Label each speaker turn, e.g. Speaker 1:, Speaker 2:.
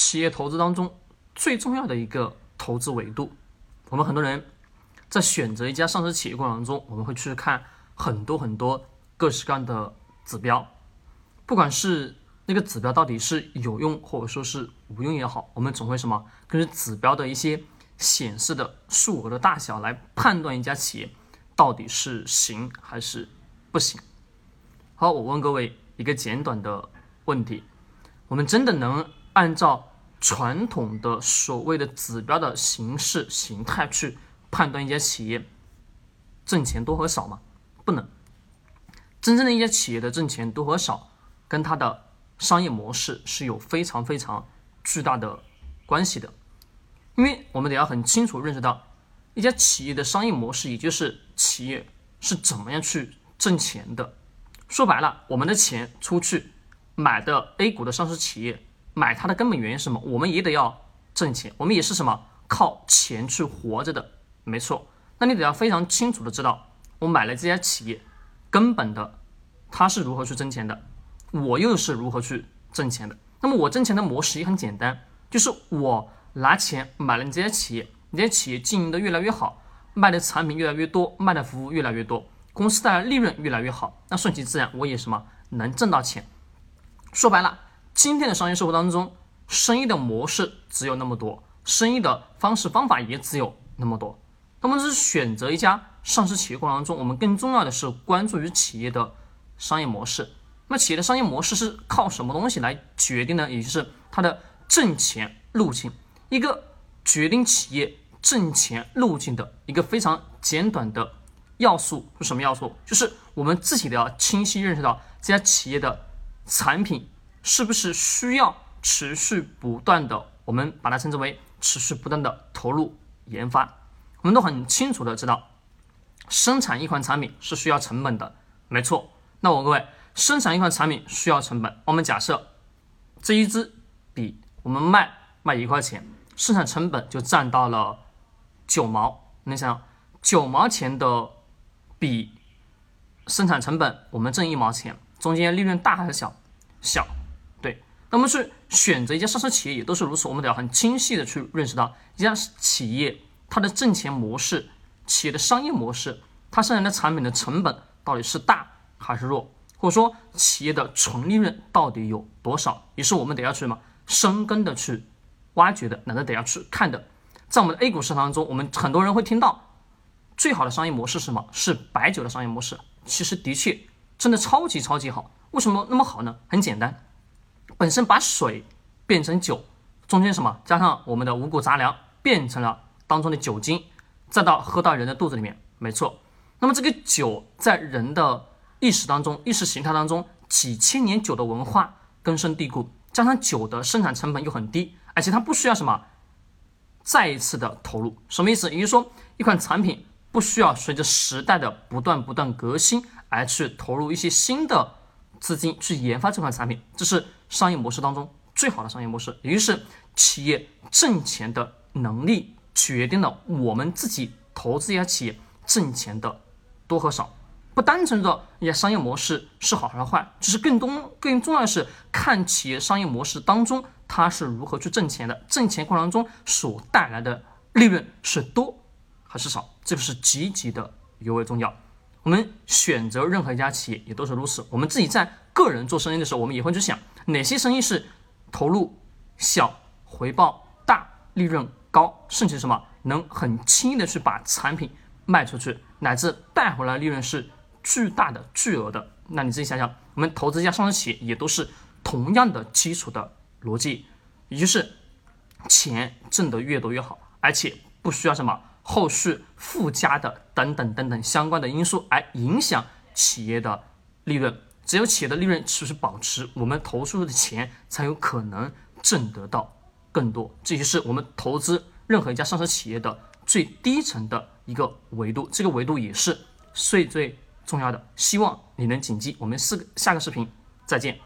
Speaker 1: 企业投资当中最重要的一个投资维度。我们很多人在选择一家上市企业过程当中，我们会去看很多很多各式各样的指标，不管是那个指标到底是有用或者说是无用也好，我们总会什么根据指标的一些显示的数额的大小来判断一家企业到底是行还是不行。好，我问各位一个简短的问题：我们真的能按照传统的所谓的指标的形式形态去判断一家企业挣钱多和少吗？不能。真正的一家企业的挣钱多和少，跟它的商业模式是有非常非常巨大的关系的。因为我们得要很清楚认识到，一家企业的商业模式，也就是企业是怎么样去挣钱的。说白了，我们的钱出去买的 A 股的上市企业，买它的根本原因是什么？我们也得要挣钱，我们也是什么靠钱去活着的，没错。那你得要非常清楚的知道，我买了这家企业，根本的它是如何去挣钱的，我又是如何去挣钱的。那么我挣钱的模式也很简单，就是我拿钱买了你这家企业，你这家企业经营的越来越好，卖的产品越来越多，卖的服务越来越多。公司带来利润越来越好，那顺其自然，我也什么能挣到钱。说白了，今天的商业社会当中，生意的模式只有那么多，生意的方式方法也只有那么多。那么是选择一家上市企业过程当中，我们更重要的是关注于企业的商业模式。那企业的商业模式是靠什么东西来决定呢？也就是它的挣钱路径。一个决定企业挣钱路径的一个非常简短的。要素是什么要素？就是我们自己的要清晰认识到这家企业的产品是不是需要持续不断的，我们把它称之为持续不断的投入研发。我们都很清楚的知道，生产一款产品是需要成本的，没错。那我问各位，生产一款产品需要成本，我们假设这一支笔我们卖卖一块钱，生产成本就占到了九毛。你想想九毛钱的。笔生产成本我们挣一毛钱，中间利润大还是小？小，那么去选择一家上市企业也都是如此，我们得要很清晰的去认识到一家企业它的挣钱模式、企业的商业模式，它生产的产品的成本到底是大还是弱，或者说企业的纯利润到底有多少，也是我们得要去什么深耕的去挖掘的，乃至得要去看的。在我们的 A 股市场中，我们很多人会听到。最好的商业模式是什么？是白酒的商业模式。其实的确真的超级超级好。为什么那么好呢？很简单，本身把水变成酒，中间什么加上我们的五谷杂粮变成了当中的酒精，再到喝到人的肚子里面，没错。那么这个酒在人的意识当中、意识形态当中，几千年酒的文化根深蒂固，加上酒的生产成本又很低，而且它不需要什么再一次的投入。什么意思？也就是说一款产品。不需要随着时代的不断不断革新而去投入一些新的资金去研发这款产品，这是商业模式当中最好的商业模式。也就是企业挣钱的能力决定了我们自己投资一家企业挣钱的多和少，不单纯的一家商业模式是好还是坏，只是更多更重要的是看企业商业模式当中它是如何去挣钱的，挣钱过程当中所带来的利润是多。还是少，这个是极其的尤为重要。我们选择任何一家企业也都是如此。我们自己在个人做生意的时候，我们也会去想哪些生意是投入小、回报大、利润高，甚至什么能很轻易的去把产品卖出去，乃至带回来利润是巨大的、巨额的。那你自己想想，我们投资一家上市企业也都是同样的基础的逻辑，也就是钱挣得越多越好，而且不需要什么。后续附加的等等等等相关的因素来影响企业的利润，只有企业的利润持续保持，我们投出的钱才有可能挣得到更多。这就是我们投资任何一家上市企业的最低层的一个维度，这个维度也是最最重要的。希望你能谨记。我们四个下个视频再见。